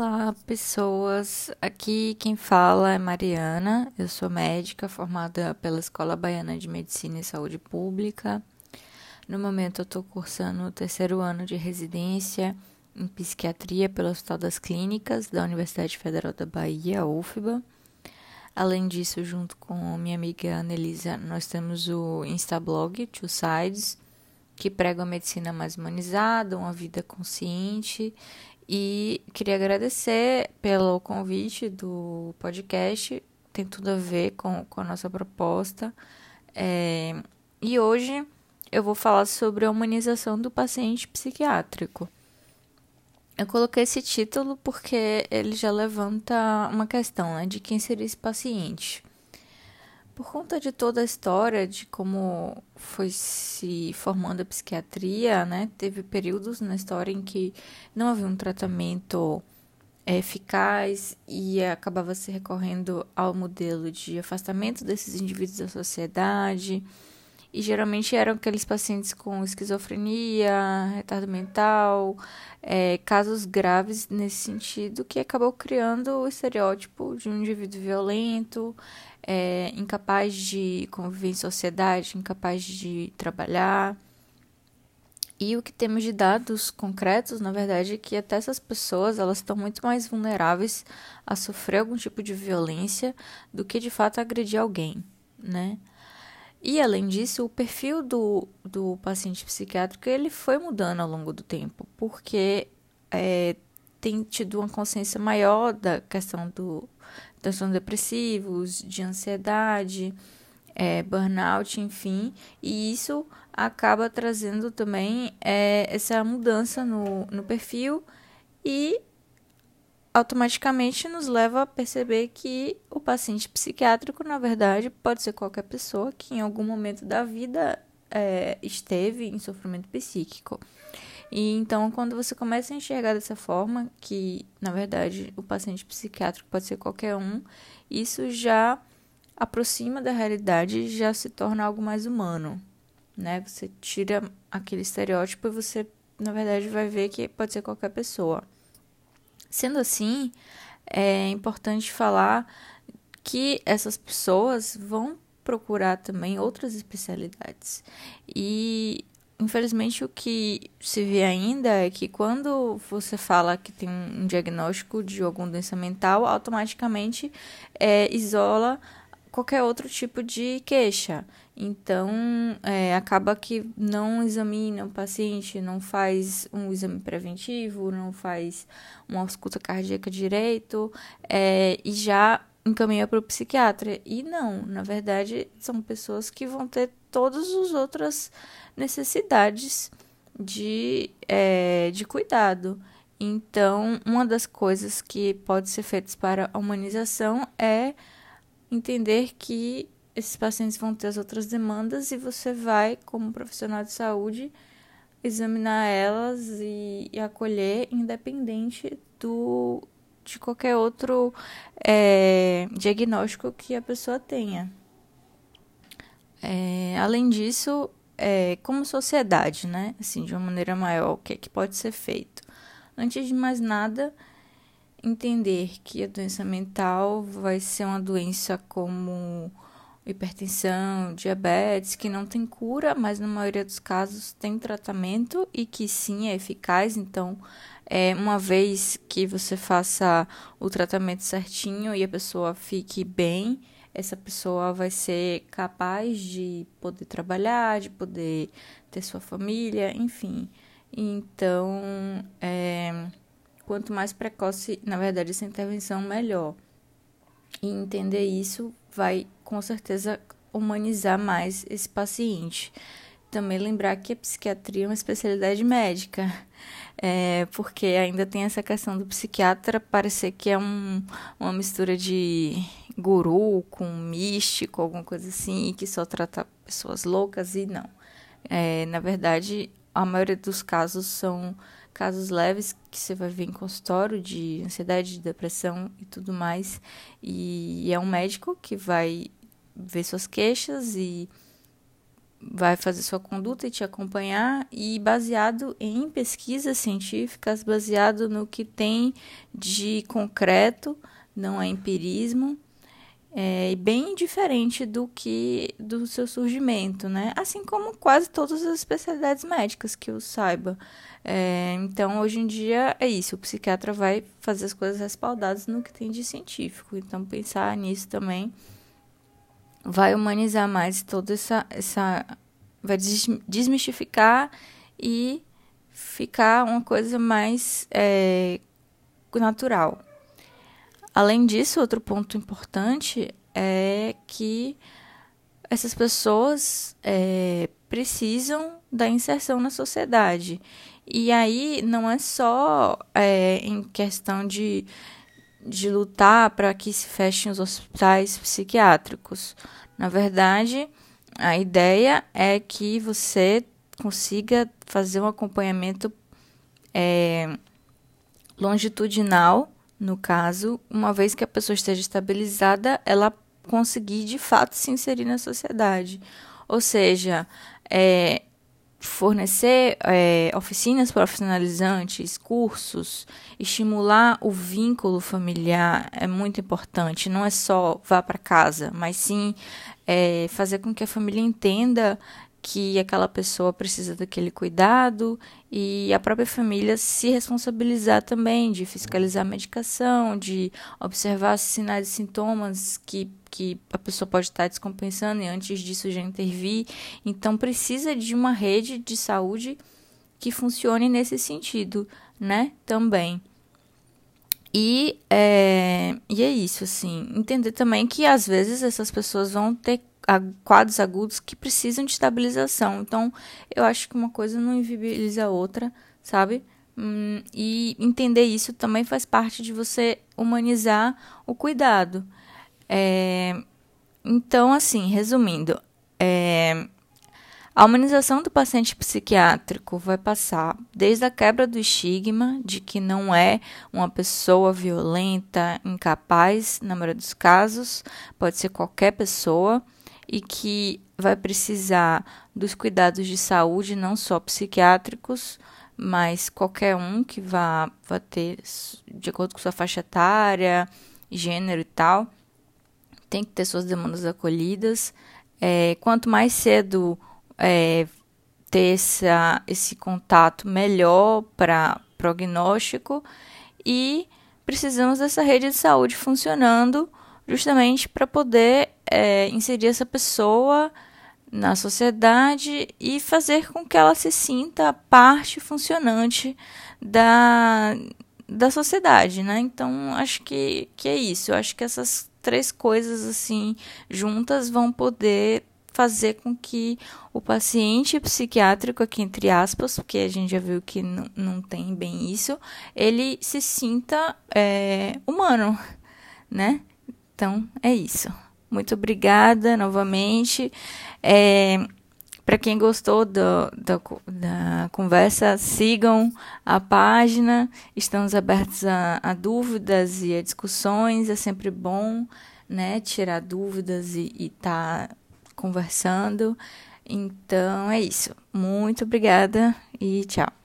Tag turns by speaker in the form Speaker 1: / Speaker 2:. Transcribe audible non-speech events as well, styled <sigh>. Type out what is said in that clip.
Speaker 1: Olá, pessoas. Aqui quem fala é Mariana. Eu sou médica formada pela Escola Baiana de Medicina e Saúde Pública. No momento, eu estou cursando o terceiro ano de residência em psiquiatria pelo Hospital das Clínicas da Universidade Federal da Bahia, UFBA. Além disso, junto com minha amiga Anelisa, nós temos o Instablog Two Sides, que prega uma medicina mais humanizada, uma vida consciente e queria agradecer pelo convite do podcast, tem tudo a ver com, com a nossa proposta. É, e hoje eu vou falar sobre a humanização do paciente psiquiátrico. Eu coloquei esse título porque ele já levanta uma questão né, de quem seria esse paciente. Por conta de toda a história de como foi se formando a psiquiatria, né, teve períodos na história em que não havia um tratamento eficaz e acabava se recorrendo ao modelo de afastamento desses indivíduos da sociedade. E geralmente eram aqueles pacientes com esquizofrenia, retardo mental, é, casos graves nesse sentido, que acabou criando o estereótipo de um indivíduo violento, é, incapaz de conviver em sociedade, incapaz de trabalhar. E o que temos de dados concretos, na verdade, é que até essas pessoas elas estão muito mais vulneráveis a sofrer algum tipo de violência do que de fato agredir alguém, né? E além disso, o perfil do, do paciente psiquiátrico ele foi mudando ao longo do tempo, porque é, tem tido uma consciência maior da questão do transtornos depressivos, de ansiedade, é, burnout, enfim, e isso acaba trazendo também é, essa mudança no, no perfil e automaticamente nos leva a perceber que o paciente psiquiátrico, na verdade, pode ser qualquer pessoa que em algum momento da vida é, esteve em sofrimento psíquico. E então, quando você começa a enxergar dessa forma, que na verdade o paciente psiquiátrico pode ser qualquer um, isso já aproxima da realidade já se torna algo mais humano, né? Você tira aquele estereótipo e você, na verdade, vai ver que pode ser qualquer pessoa. Sendo assim, é importante falar que essas pessoas vão procurar também outras especialidades. E infelizmente o que se vê ainda é que quando você fala que tem um diagnóstico de alguma doença mental, automaticamente é, isola qualquer outro tipo de queixa. Então, é, acaba que não examina o paciente, não faz um exame preventivo, não faz uma ausculta cardíaca direito é, e já encaminha para o psiquiatra. E não, na verdade, são pessoas que vão ter todas as outras necessidades de, é, de cuidado. Então, uma das coisas que pode ser feitas para a humanização é entender que esses pacientes vão ter as outras demandas e você vai, como profissional de saúde, examinar elas e, e acolher, independente do de qualquer outro é, diagnóstico que a pessoa tenha. É, além disso, é, como sociedade, né? Assim, de uma maneira maior, o que, é que pode ser feito? Antes de mais nada, entender que a doença mental vai ser uma doença como hipertensão, diabetes, que não tem cura, mas na maioria dos casos tem tratamento e que sim é eficaz. Então, é, uma vez que você faça o tratamento certinho e a pessoa fique bem, essa pessoa vai ser capaz de poder trabalhar, de poder ter sua família, enfim. Então, é, quanto mais precoce, na verdade, essa intervenção, melhor. E entender isso vai, com certeza, humanizar mais esse paciente. Também lembrar que a psiquiatria é uma especialidade médica, <laughs> é, porque ainda tem essa questão do psiquiatra parecer que é um, uma mistura de guru com místico, alguma coisa assim, que só trata pessoas loucas e não. É, na verdade, a maioria dos casos são casos leves que você vai ver em consultório de ansiedade, de depressão e tudo mais. E é um médico que vai ver suas queixas e vai fazer sua conduta e te acompanhar e baseado em pesquisas científicas, baseado no que tem de concreto, não é empirismo, é bem diferente do que do seu surgimento, né? Assim como quase todas as especialidades médicas que eu saiba. É, então, hoje em dia é isso. O psiquiatra vai fazer as coisas respaldadas no que tem de científico. Então, pensar nisso também vai humanizar mais toda essa, essa vai desmistificar e ficar uma coisa mais é, natural. Além disso, outro ponto importante é que essas pessoas é, precisam da inserção na sociedade. E aí não é só é, em questão de de lutar para que se fechem os hospitais psiquiátricos. Na verdade, a ideia é que você consiga fazer um acompanhamento é, longitudinal, no caso, uma vez que a pessoa esteja estabilizada, ela conseguir de fato se inserir na sociedade. Ou seja, é, fornecer é, oficinas profissionalizantes, cursos, estimular o vínculo familiar é muito importante. Não é só vá para casa, mas sim é, fazer com que a família entenda que aquela pessoa precisa daquele cuidado e a própria família se responsabilizar também de fiscalizar a medicação, de observar sinais e sintomas que, que a pessoa pode estar descompensando e antes disso já intervir. Então precisa de uma rede de saúde que funcione nesse sentido, né? Também. E é, e é isso, assim. Entender também que às vezes essas pessoas vão ter quadros agudos que precisam de estabilização. Então, eu acho que uma coisa não invibiliza a outra, sabe? Hum, e entender isso também faz parte de você humanizar o cuidado. É, então, assim, resumindo, é, a humanização do paciente psiquiátrico vai passar desde a quebra do estigma de que não é uma pessoa violenta, incapaz, na maioria dos casos, pode ser qualquer pessoa e que vai precisar dos cuidados de saúde, não só psiquiátricos, mas qualquer um que vá, vá ter, de acordo com sua faixa etária, gênero e tal, tem que ter suas demandas acolhidas. É, quanto mais cedo é, ter essa, esse contato, melhor para prognóstico. E precisamos dessa rede de saúde funcionando justamente para poder é, inserir essa pessoa na sociedade e fazer com que ela se sinta parte funcionante da, da sociedade, né? Então, acho que, que é isso. Eu acho que essas três coisas, assim, juntas vão poder fazer com que o paciente psiquiátrico, aqui entre aspas, porque a gente já viu que não, tem bem isso, ele se sinta é, humano, né? Então, é isso. Muito obrigada novamente. É, Para quem gostou do, do, da conversa, sigam a página. Estamos abertos a, a, dúvidas e a discussões. É sempre bom né, tirar dúvidas e estar tá conversando. Então é isso. Muito obrigada e tchau.